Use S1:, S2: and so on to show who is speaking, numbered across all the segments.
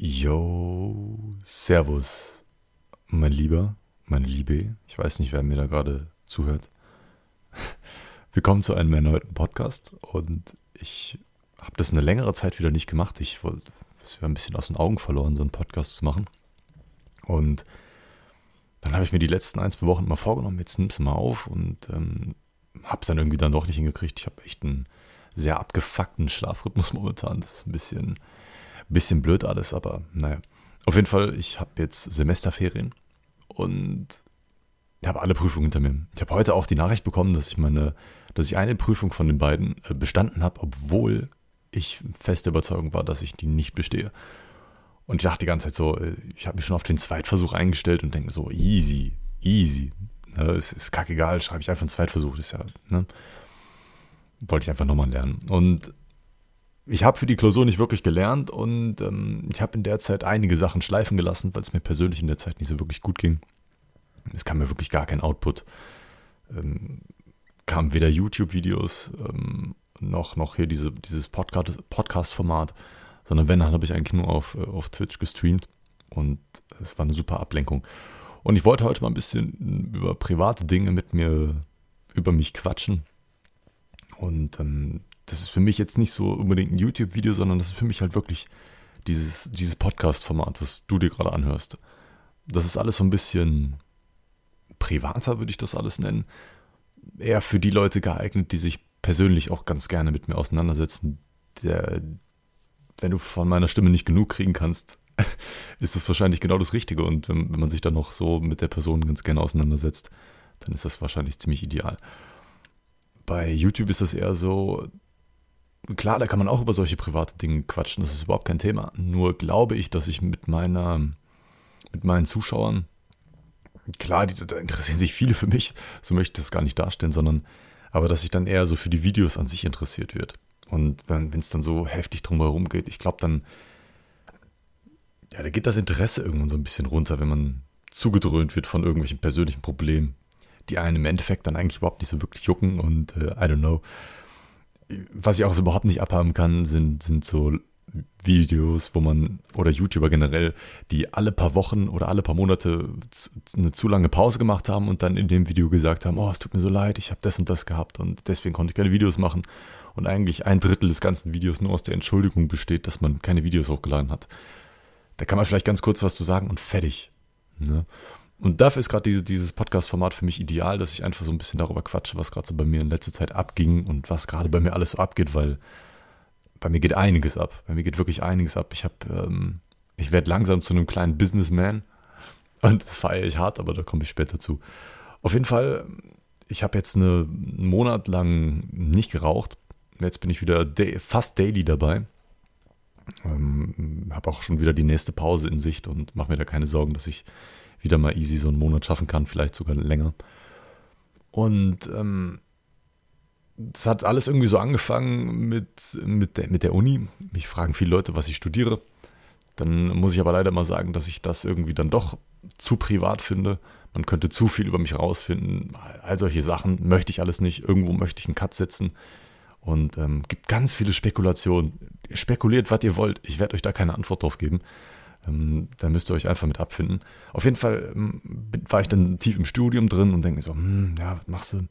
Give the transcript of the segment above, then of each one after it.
S1: Yo, Servus, mein Lieber, meine Liebe. Ich weiß nicht, wer mir da gerade zuhört. Willkommen zu einem erneuten Podcast und ich habe das eine längere Zeit wieder nicht gemacht. Ich wollte es ein bisschen aus den Augen verloren, so einen Podcast zu machen. Und dann habe ich mir die letzten ein, zwei Wochen mal vorgenommen, jetzt nimmst du mal auf und ähm, habe es dann irgendwie dann doch nicht hingekriegt. Ich habe echt einen sehr abgefuckten Schlafrhythmus momentan. Das ist ein bisschen Bisschen blöd alles, aber naja. Auf jeden Fall, ich habe jetzt Semesterferien und habe alle Prüfungen hinter mir. Ich habe heute auch die Nachricht bekommen, dass ich meine, dass ich eine Prüfung von den beiden äh, bestanden habe, obwohl ich feste Überzeugung war, dass ich die nicht bestehe. Und ich dachte die ganze Zeit so, äh, ich habe mich schon auf den Zweitversuch eingestellt und denke so, easy, easy. Ja, es ist kackegal, schreibe ich einfach einen Zweitversuch, das ist ja, ne? Wollte ich einfach nochmal lernen. Und ich habe für die Klausur nicht wirklich gelernt und ähm, ich habe in der Zeit einige Sachen schleifen gelassen, weil es mir persönlich in der Zeit nicht so wirklich gut ging. Es kam mir wirklich gar kein Output. Ähm, kam weder YouTube-Videos ähm, noch, noch hier diese, dieses Podcast-Format, sondern wenn, dann habe ich eigentlich nur auf, äh, auf Twitch gestreamt und es war eine super Ablenkung. Und ich wollte heute mal ein bisschen über private Dinge mit mir, über mich quatschen. Und ähm, das ist für mich jetzt nicht so unbedingt ein YouTube-Video, sondern das ist für mich halt wirklich dieses, dieses Podcast-Format, was du dir gerade anhörst. Das ist alles so ein bisschen privater, würde ich das alles nennen. Eher für die Leute geeignet, die sich persönlich auch ganz gerne mit mir auseinandersetzen. Der, wenn du von meiner Stimme nicht genug kriegen kannst, ist das wahrscheinlich genau das Richtige. Und wenn, wenn man sich dann noch so mit der Person ganz gerne auseinandersetzt, dann ist das wahrscheinlich ziemlich ideal. Bei YouTube ist das eher so, klar, da kann man auch über solche private Dinge quatschen, das ist überhaupt kein Thema. Nur glaube ich, dass ich mit meiner, mit meinen Zuschauern, klar, die, da interessieren sich viele für mich, so möchte ich das gar nicht darstellen, sondern aber dass ich dann eher so für die Videos an sich interessiert wird. Und wenn es dann so heftig drumherum geht, ich glaube dann, ja, da geht das Interesse irgendwann so ein bisschen runter, wenn man zugedröhnt wird von irgendwelchen persönlichen Problemen, die einen im Endeffekt dann eigentlich überhaupt nicht so wirklich jucken und äh, I don't know was ich auch so überhaupt nicht abhaben kann, sind, sind so Videos, wo man, oder YouTuber generell, die alle paar Wochen oder alle paar Monate eine zu lange Pause gemacht haben und dann in dem Video gesagt haben, oh, es tut mir so leid, ich habe das und das gehabt und deswegen konnte ich keine Videos machen. Und eigentlich ein Drittel des ganzen Videos nur aus der Entschuldigung besteht, dass man keine Videos hochgeladen hat. Da kann man vielleicht ganz kurz was zu sagen und fertig. Ne? Und dafür ist gerade diese, dieses Podcast-Format für mich ideal, dass ich einfach so ein bisschen darüber quatsche, was gerade so bei mir in letzter Zeit abging und was gerade bei mir alles so abgeht, weil bei mir geht einiges ab. Bei mir geht wirklich einiges ab. Ich habe, ähm, ich werde langsam zu einem kleinen Businessman und das feiere ich hart, aber da komme ich später zu. Auf jeden Fall, ich habe jetzt eine, einen Monat lang nicht geraucht. Jetzt bin ich wieder fast daily dabei. Ähm, habe auch schon wieder die nächste Pause in Sicht und mache mir da keine Sorgen, dass ich wieder mal easy so einen Monat schaffen kann, vielleicht sogar länger. Und ähm, das hat alles irgendwie so angefangen mit, mit, der, mit der Uni. Mich fragen viele Leute, was ich studiere. Dann muss ich aber leider mal sagen, dass ich das irgendwie dann doch zu privat finde. Man könnte zu viel über mich rausfinden. All solche Sachen möchte ich alles nicht. Irgendwo möchte ich einen Cut setzen. Und ähm, gibt ganz viele Spekulationen. Spekuliert, was ihr wollt. Ich werde euch da keine Antwort drauf geben. Ähm, da müsst ihr euch einfach mit abfinden. Auf jeden Fall ähm, war ich dann tief im Studium drin und denke so, hm, ja, was machst du?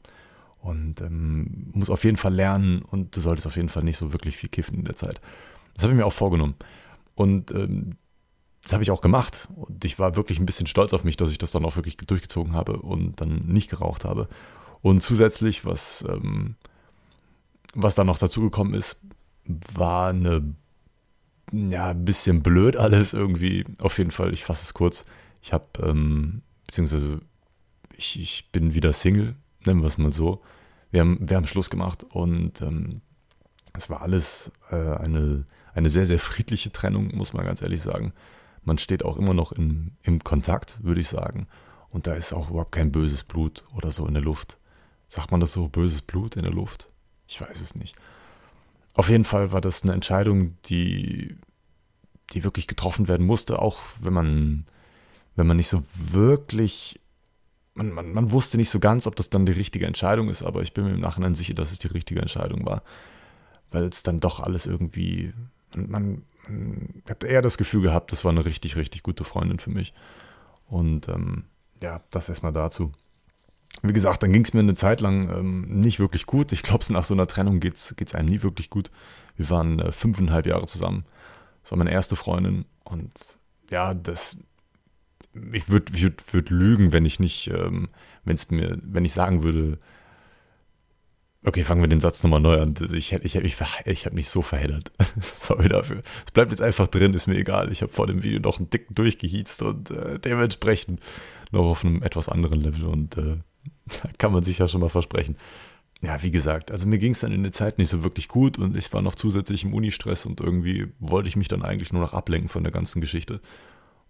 S1: Und ähm, muss auf jeden Fall lernen und du solltest auf jeden Fall nicht so wirklich viel kiffen in der Zeit. Das habe ich mir auch vorgenommen. Und ähm, das habe ich auch gemacht. Und ich war wirklich ein bisschen stolz auf mich, dass ich das dann auch wirklich durchgezogen habe und dann nicht geraucht habe. Und zusätzlich, was, ähm, was dann noch dazugekommen ist, war eine ja, ein bisschen blöd alles irgendwie. Auf jeden Fall, ich fasse es kurz. Ich habe, ähm, beziehungsweise ich, ich bin wieder Single, nennen wir es mal so. Wir haben, wir haben Schluss gemacht und ähm, es war alles äh, eine, eine sehr, sehr friedliche Trennung, muss man ganz ehrlich sagen. Man steht auch immer noch in, im Kontakt, würde ich sagen. Und da ist auch überhaupt kein böses Blut oder so in der Luft. Sagt man das so, böses Blut in der Luft? Ich weiß es nicht. Auf jeden Fall war das eine Entscheidung, die, die wirklich getroffen werden musste, auch wenn man, wenn man nicht so wirklich, man, man, man wusste nicht so ganz, ob das dann die richtige Entscheidung ist, aber ich bin mir im Nachhinein sicher, dass es die richtige Entscheidung war, weil es dann doch alles irgendwie man, man, man ich habe eher das Gefühl gehabt, das war eine richtig, richtig gute Freundin für mich. Und ähm, ja, das erstmal dazu. Wie gesagt, dann ging es mir eine Zeit lang ähm, nicht wirklich gut. Ich glaube, nach so einer Trennung geht es einem nie wirklich gut. Wir waren äh, fünfeinhalb Jahre zusammen. Das war meine erste Freundin. Und ja, das, ich würde würd, würd lügen, wenn ich nicht, ähm, wenn es mir, wenn ich sagen würde, okay, fangen wir den Satz nochmal neu an. Ich, ich, ich, ich habe mich so verheddert. Sorry dafür. Es bleibt jetzt einfach drin, ist mir egal. Ich habe vor dem Video noch einen dicken durchgehiezt und äh, dementsprechend noch auf einem etwas anderen Level und äh, kann man sich ja schon mal versprechen. Ja, wie gesagt, also mir ging es dann in der Zeit nicht so wirklich gut und ich war noch zusätzlich im Uni-Stress und irgendwie wollte ich mich dann eigentlich nur noch ablenken von der ganzen Geschichte.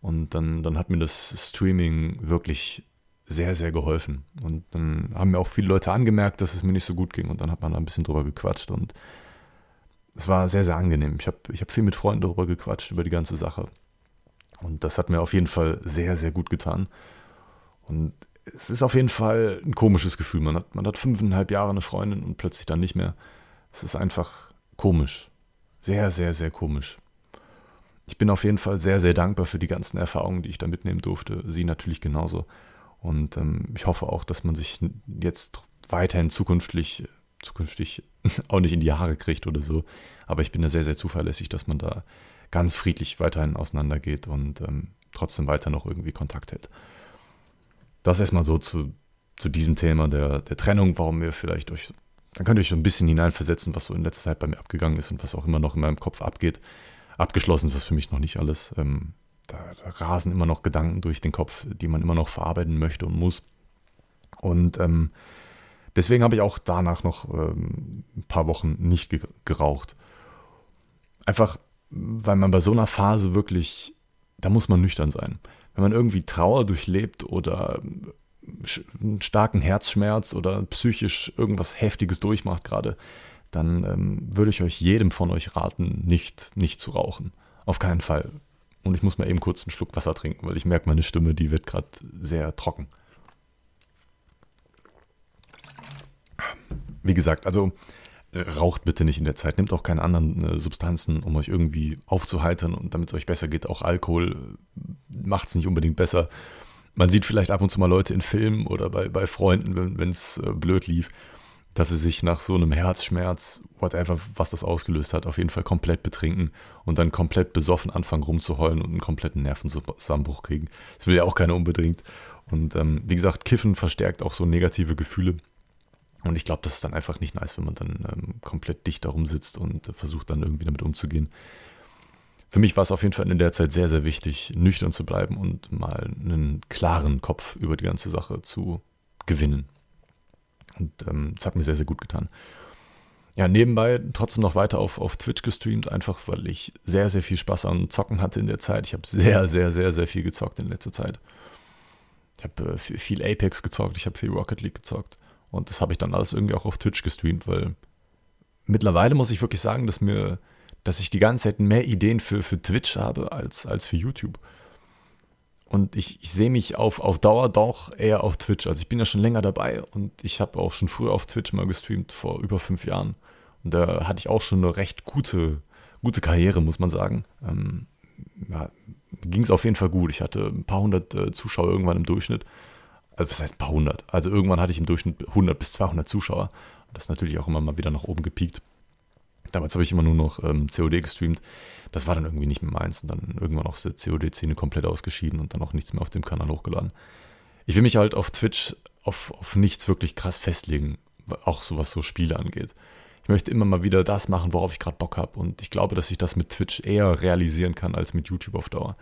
S1: Und dann, dann hat mir das Streaming wirklich sehr, sehr geholfen. Und dann haben mir auch viele Leute angemerkt, dass es mir nicht so gut ging. Und dann hat man da ein bisschen drüber gequatscht. Und es war sehr, sehr angenehm. Ich habe ich hab viel mit Freunden darüber gequatscht, über die ganze Sache. Und das hat mir auf jeden Fall sehr, sehr gut getan. Und es ist auf jeden Fall ein komisches Gefühl. Man hat, man hat fünfeinhalb Jahre eine Freundin und plötzlich dann nicht mehr. Es ist einfach komisch. Sehr, sehr, sehr komisch ich bin auf jeden Fall sehr, sehr dankbar für die ganzen Erfahrungen, die ich da mitnehmen durfte. Sie natürlich genauso. Und ähm, ich hoffe auch, dass man sich jetzt weiterhin zukünftig, zukünftig auch nicht in die Haare kriegt oder so. Aber ich bin da sehr, sehr zuverlässig, dass man da ganz friedlich weiterhin auseinandergeht und ähm, trotzdem weiter noch irgendwie Kontakt hält. Das erstmal so zu, zu diesem Thema der, der Trennung, warum wir vielleicht euch, dann könnt ihr euch ein bisschen hineinversetzen, was so in letzter Zeit bei mir abgegangen ist und was auch immer noch in meinem Kopf abgeht. Abgeschlossen ist das für mich noch nicht alles. Ähm, da, da, rasen immer noch Gedanken durch den Kopf, die man immer noch verarbeiten möchte und muss. Und ähm, deswegen habe ich auch danach noch ähm, ein paar Wochen nicht ge geraucht. Einfach, weil man bei so einer Phase wirklich, da muss man nüchtern sein. Wenn man irgendwie Trauer durchlebt oder einen starken Herzschmerz oder psychisch irgendwas Heftiges durchmacht gerade, dann ähm, würde ich euch jedem von euch raten, nicht, nicht zu rauchen. Auf keinen Fall. Und ich muss mal eben kurz einen Schluck Wasser trinken, weil ich merke, meine Stimme, die wird gerade sehr trocken. Wie gesagt, also raucht bitte nicht in der Zeit. Nehmt auch keine anderen äh, Substanzen, um euch irgendwie aufzuheitern und damit es euch besser geht. Auch Alkohol äh, macht es nicht unbedingt besser. Man sieht vielleicht ab und zu mal Leute in Filmen oder bei, bei Freunden, wenn es äh, blöd lief dass sie sich nach so einem Herzschmerz, whatever, was das ausgelöst hat, auf jeden Fall komplett betrinken und dann komplett besoffen anfangen rumzuheulen und einen kompletten Nervenzusammenbruch kriegen. Das will ja auch keiner unbedingt. Und ähm, wie gesagt, Kiffen verstärkt auch so negative Gefühle. Und ich glaube, das ist dann einfach nicht nice, wenn man dann ähm, komplett dicht darum sitzt und versucht dann irgendwie damit umzugehen. Für mich war es auf jeden Fall in der Zeit sehr, sehr wichtig, nüchtern zu bleiben und mal einen klaren Kopf über die ganze Sache zu gewinnen. Und ähm, das hat mir sehr, sehr gut getan. Ja, nebenbei trotzdem noch weiter auf, auf Twitch gestreamt, einfach weil ich sehr, sehr viel Spaß am Zocken hatte in der Zeit. Ich habe sehr, sehr, sehr, sehr viel gezockt in letzter Zeit. Ich habe äh, viel Apex gezockt, ich habe viel Rocket League gezockt. Und das habe ich dann alles irgendwie auch auf Twitch gestreamt, weil mittlerweile muss ich wirklich sagen, dass mir, dass ich die ganze Zeit mehr Ideen für, für Twitch habe als, als für YouTube. Und ich, ich sehe mich auf, auf Dauer doch eher auf Twitch. Also ich bin ja schon länger dabei und ich habe auch schon früher auf Twitch mal gestreamt, vor über fünf Jahren. Und da hatte ich auch schon eine recht gute, gute Karriere, muss man sagen. Ähm, ja, Ging es auf jeden Fall gut. Ich hatte ein paar hundert äh, Zuschauer irgendwann im Durchschnitt. Also was heißt ein paar hundert? Also irgendwann hatte ich im Durchschnitt 100 bis 200 Zuschauer. Das ist natürlich auch immer mal wieder nach oben gepiekt. Damals habe ich immer nur noch ähm, COD gestreamt. Das war dann irgendwie nicht mehr meins und dann irgendwann auch die COD-Szene komplett ausgeschieden und dann auch nichts mehr auf dem Kanal hochgeladen. Ich will mich halt auf Twitch auf, auf nichts wirklich krass festlegen, auch so was so Spiele angeht. Ich möchte immer mal wieder das machen, worauf ich gerade Bock habe und ich glaube, dass ich das mit Twitch eher realisieren kann als mit YouTube auf Dauer.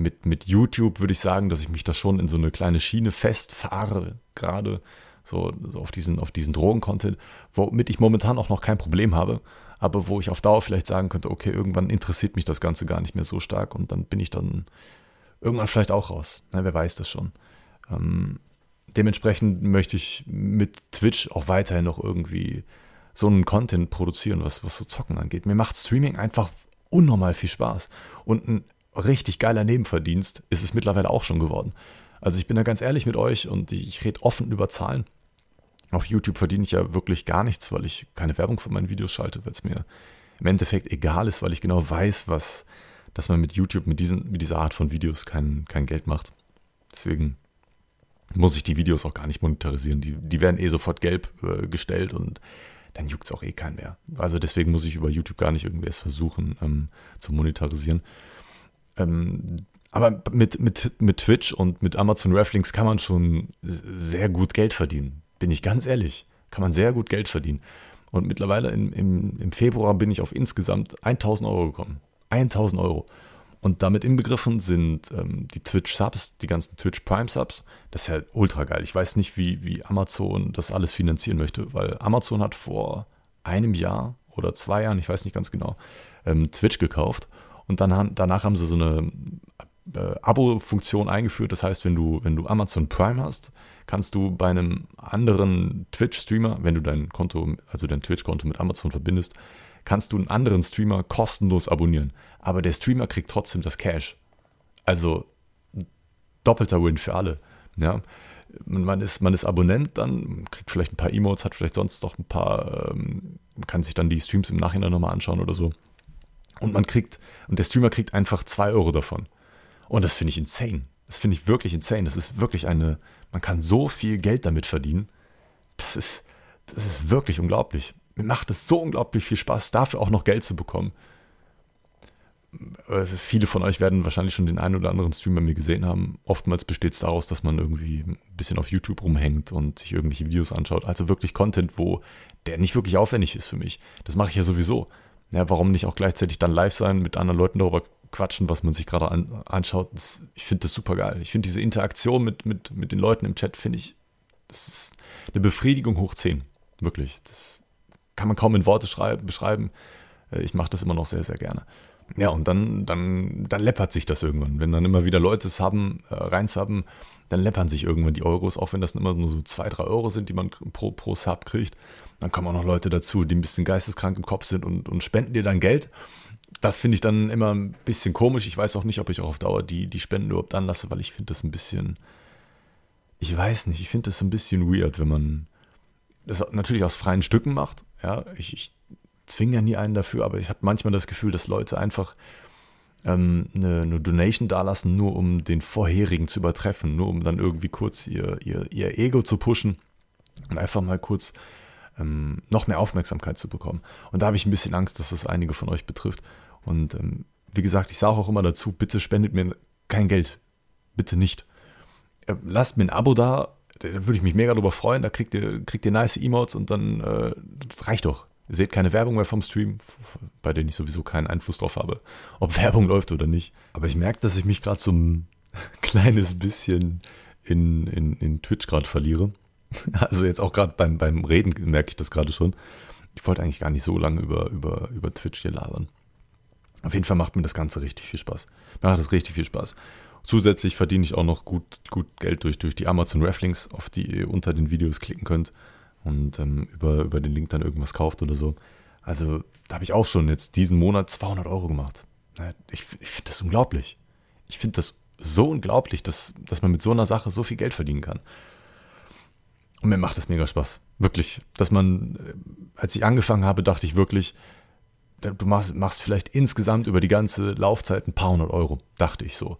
S1: Mit, mit YouTube würde ich sagen, dass ich mich da schon in so eine kleine Schiene festfahre, gerade so, so auf diesen, auf diesen Drogen-Content, womit ich momentan auch noch kein Problem habe, aber wo ich auf Dauer vielleicht sagen könnte, okay, irgendwann interessiert mich das Ganze gar nicht mehr so stark und dann bin ich dann irgendwann vielleicht auch raus. Na, wer weiß das schon. Ähm, dementsprechend möchte ich mit Twitch auch weiterhin noch irgendwie so einen Content produzieren, was, was so Zocken angeht. Mir macht Streaming einfach unnormal viel Spaß. Und ein richtig geiler Nebenverdienst ist es mittlerweile auch schon geworden. Also ich bin da ganz ehrlich mit euch und ich rede offen über Zahlen. Auf YouTube verdiene ich ja wirklich gar nichts, weil ich keine Werbung für meine Videos schalte, weil es mir im Endeffekt egal ist, weil ich genau weiß, was, dass man mit YouTube, mit, diesen, mit dieser Art von Videos kein, kein Geld macht. Deswegen muss ich die Videos auch gar nicht monetarisieren. Die, die werden eh sofort gelb äh, gestellt und dann juckt es auch eh keinen mehr. Also deswegen muss ich über YouTube gar nicht irgendwie erst versuchen ähm, zu monetarisieren. Ähm, aber mit, mit, mit Twitch und mit Amazon Rafflinks kann man schon sehr gut Geld verdienen. Bin ich ganz ehrlich. Kann man sehr gut Geld verdienen. Und mittlerweile im, im, im Februar bin ich auf insgesamt 1000 Euro gekommen. 1000 Euro. Und damit inbegriffen sind ähm, die Twitch-Subs, die ganzen Twitch Prime-Subs. Das ist ja ultra geil. Ich weiß nicht, wie, wie Amazon das alles finanzieren möchte, weil Amazon hat vor einem Jahr oder zwei Jahren, ich weiß nicht ganz genau, ähm, Twitch gekauft. Und dann, danach haben sie so eine äh, Abo-Funktion eingeführt. Das heißt, wenn du, wenn du Amazon Prime hast, kannst du bei einem anderen Twitch-Streamer, wenn du dein Konto, also dein Twitch-Konto mit Amazon verbindest, kannst du einen anderen Streamer kostenlos abonnieren. Aber der Streamer kriegt trotzdem das Cash. Also doppelter Win für alle. Ja. Man ist, man ist Abonnent dann, kriegt vielleicht ein paar Emotes, hat vielleicht sonst noch ein paar, ähm, kann sich dann die Streams im Nachhinein nochmal anschauen oder so. Und man kriegt, und der Streamer kriegt einfach 2 Euro davon. Und das finde ich insane. Das finde ich wirklich insane. Das ist wirklich eine, man kann so viel Geld damit verdienen. Das ist, das ist wirklich unglaublich. Mir macht es so unglaublich viel Spaß, dafür auch noch Geld zu bekommen. Äh, viele von euch werden wahrscheinlich schon den einen oder anderen Stream bei mir gesehen haben. Oftmals besteht es daraus, dass man irgendwie ein bisschen auf YouTube rumhängt und sich irgendwelche Videos anschaut. Also wirklich Content, wo der nicht wirklich aufwendig ist für mich. Das mache ich ja sowieso. Ja, warum nicht auch gleichzeitig dann live sein, mit anderen Leuten darüber quatschen, was man sich gerade an, anschaut. Das, ich finde das super geil. Ich finde diese Interaktion mit, mit, mit den Leuten im Chat, finde ich, das ist eine Befriedigung hoch 10. Wirklich. Das kann man kaum in Worte schreiben, beschreiben. Äh, ich mache das immer noch sehr, sehr gerne. Ja, und dann, dann, dann läppert sich das irgendwann. Wenn dann immer wieder Leute haben, äh, reinsubben, dann läppern sich irgendwann die Euros, auch wenn das immer nur so zwei, drei Euro sind, die man pro, pro Sub kriegt. Dann kommen auch noch Leute dazu, die ein bisschen geisteskrank im Kopf sind und, und spenden dir dann Geld. Das finde ich dann immer ein bisschen komisch. Ich weiß auch nicht, ob ich auch auf Dauer die, die Spenden überhaupt anlasse, weil ich finde das ein bisschen, ich weiß nicht, ich finde das ein bisschen weird, wenn man das natürlich aus freien Stücken macht. Ja, ich, ich zwinge ja nie einen dafür, aber ich habe manchmal das Gefühl, dass Leute einfach ähm, eine, eine, Donation dalassen, nur um den vorherigen zu übertreffen, nur um dann irgendwie kurz ihr, ihr, ihr Ego zu pushen und einfach mal kurz ähm, noch mehr Aufmerksamkeit zu bekommen. Und da habe ich ein bisschen Angst, dass das einige von euch betrifft. Und ähm, wie gesagt, ich sage auch immer dazu, bitte spendet mir kein Geld. Bitte nicht. Äh, lasst mir ein Abo da, da würde ich mich mega drüber freuen. Da kriegt ihr, kriegt ihr nice Emotes und dann äh, das reicht doch. Ihr seht keine Werbung mehr vom Stream, bei denen ich sowieso keinen Einfluss drauf habe, ob Werbung läuft oder nicht. Aber ich merke, dass ich mich gerade so ein kleines bisschen in, in, in Twitch gerade verliere. Also jetzt auch gerade beim, beim Reden merke ich das gerade schon. Ich wollte eigentlich gar nicht so lange über, über, über Twitch hier labern. Auf jeden Fall macht mir das Ganze richtig viel Spaß. Macht das richtig viel Spaß. Zusätzlich verdiene ich auch noch gut, gut Geld durch, durch die Amazon Rafflinks, auf die ihr unter den Videos klicken könnt und ähm, über, über den Link dann irgendwas kauft oder so. Also da habe ich auch schon jetzt diesen Monat 200 Euro gemacht. Ich, ich finde das unglaublich. Ich finde das so unglaublich, dass, dass man mit so einer Sache so viel Geld verdienen kann. Und mir macht das mega Spaß. Wirklich. Dass man, äh, als ich angefangen habe, dachte ich wirklich, du machst, machst vielleicht insgesamt über die ganze Laufzeit ein paar hundert Euro, dachte ich so.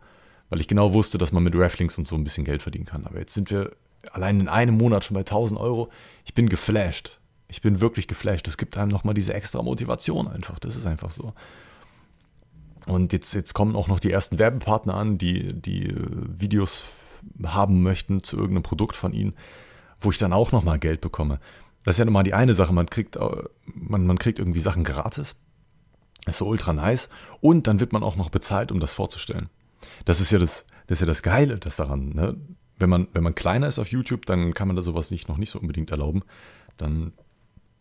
S1: Weil ich genau wusste, dass man mit Rafflings und so ein bisschen Geld verdienen kann. Aber jetzt sind wir allein in einem Monat schon bei 1000 Euro. Ich bin geflasht. Ich bin wirklich geflasht. Es gibt einem nochmal diese extra Motivation einfach. Das ist einfach so. Und jetzt, jetzt kommen auch noch die ersten Werbepartner an, die, die äh, Videos haben möchten zu irgendeinem Produkt von ihnen, wo ich dann auch nochmal Geld bekomme. Das ist ja nochmal die eine Sache. Man kriegt, äh, man, man kriegt irgendwie Sachen gratis. ist so ultra nice. Und dann wird man auch noch bezahlt, um das vorzustellen. Das ist ja das, das ist ja das Geile, das daran. Ne? Wenn man, wenn man kleiner ist auf YouTube, dann kann man da sowas nicht, noch nicht so unbedingt erlauben. Dann,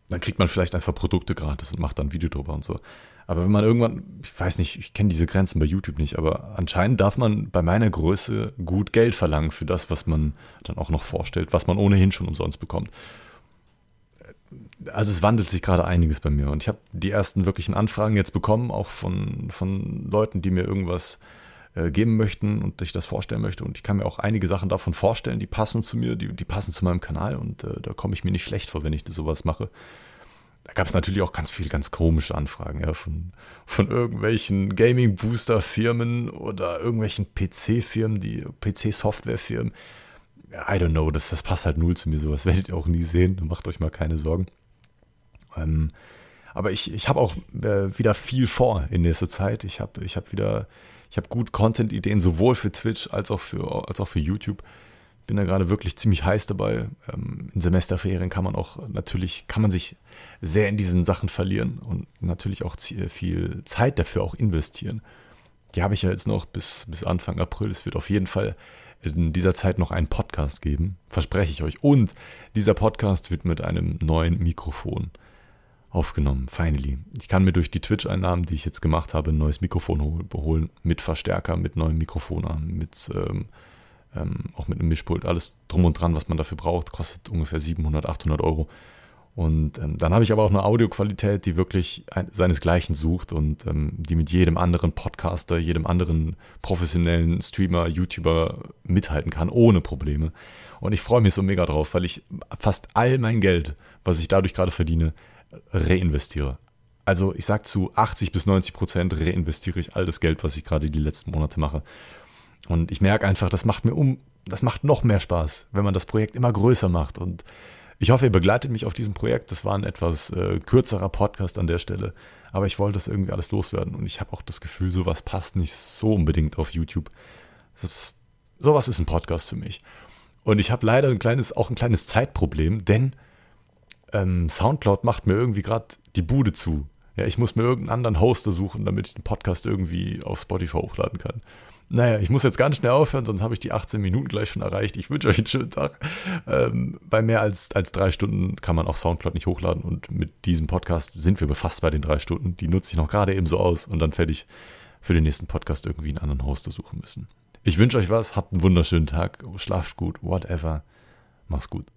S1: dann kriegt man vielleicht einfach Produkte gratis und macht dann ein Video drüber und so. Aber wenn man irgendwann, ich weiß nicht, ich kenne diese Grenzen bei YouTube nicht, aber anscheinend darf man bei meiner Größe gut Geld verlangen für das, was man dann auch noch vorstellt, was man ohnehin schon umsonst bekommt. Also es wandelt sich gerade einiges bei mir und ich habe die ersten wirklichen Anfragen jetzt bekommen, auch von, von Leuten, die mir irgendwas äh, geben möchten und ich das vorstellen möchte. Und ich kann mir auch einige Sachen davon vorstellen, die passen zu mir, die, die passen zu meinem Kanal und äh, da komme ich mir nicht schlecht vor, wenn ich sowas mache. da gab es natürlich auch ganz viele ganz komische Anfragen, ja, von, von irgendwelchen Gaming-Booster-Firmen oder irgendwelchen PC-Firmen, die PC-Software-Firmen. I don't know, das, das passt halt null zu mir, sowas werdet ihr auch nie sehen, macht euch mal keine Sorgen. Ähm, aber ich, ich habe auch äh, wieder viel vor in nächster Zeit. Ich habe ich hab wieder, ich habe gut Content-Ideen, sowohl für Twitch als auch für, als auch für YouTube bin da gerade wirklich ziemlich heiß dabei. Ähm, in Semesterferien kann man auch natürlich, kann man sich sehr in diesen Sachen verlieren und natürlich auch viel Zeit dafür auch investieren. Die habe ich ja jetzt noch bis, bis Anfang April. Es wird auf jeden Fall in dieser Zeit noch einen Podcast geben, verspreche ich euch. Und dieser Podcast wird mit einem neuen Mikrofon aufgenommen, finally. Ich kann mir durch die Twitch-Einnahmen, die ich jetzt gemacht habe, ein neues Mikrofon holen, mit Verstärker, mit neuem Mikrofon, mit ähm, ähm, auch mit einem Mischpult, alles drum und dran, was man dafür braucht, kostet ungefähr 700, 800 Euro. Und ähm, dann habe ich aber auch eine Audioqualität, die wirklich ein, seinesgleichen sucht und ähm, die mit jedem anderen Podcaster, jedem anderen professionellen Streamer, YouTuber mithalten kann, ohne Probleme. Und ich freue mich so mega drauf, weil ich fast all mein Geld, was ich dadurch gerade verdiene, reinvestiere. Also ich sage zu 80 bis 90 Prozent reinvestiere ich all das Geld, was ich gerade die letzten Monate mache. Und ich merke einfach, das macht mir um, das macht noch mehr Spaß, wenn man das Projekt immer größer macht. Und ich hoffe, ihr begleitet mich auf diesem Projekt. Das war ein etwas äh, kürzerer Podcast an der Stelle, aber ich wollte das irgendwie alles loswerden. Und ich habe auch das Gefühl, sowas passt nicht so unbedingt auf YouTube. Sowas ist ein Podcast für mich. Und ich habe leider ein kleines, auch ein kleines Zeitproblem, denn ähm, Soundcloud macht mir irgendwie gerade die Bude zu. Ja, ich muss mir irgendeinen anderen Hoster suchen, damit ich den Podcast irgendwie auf Spotify hochladen kann. Naja, ich muss jetzt ganz schnell aufhören, sonst habe ich die 18 Minuten gleich schon erreicht. Ich wünsche euch einen schönen Tag. Ähm, bei mehr als, als drei Stunden kann man auf Soundcloud nicht hochladen und mit diesem Podcast sind wir befasst bei den drei Stunden. Die nutze ich noch gerade eben so aus und dann ich für den nächsten Podcast irgendwie einen anderen Hoster suchen müssen. Ich wünsche euch was, habt einen wunderschönen Tag, schlaft gut, whatever. Mach's gut.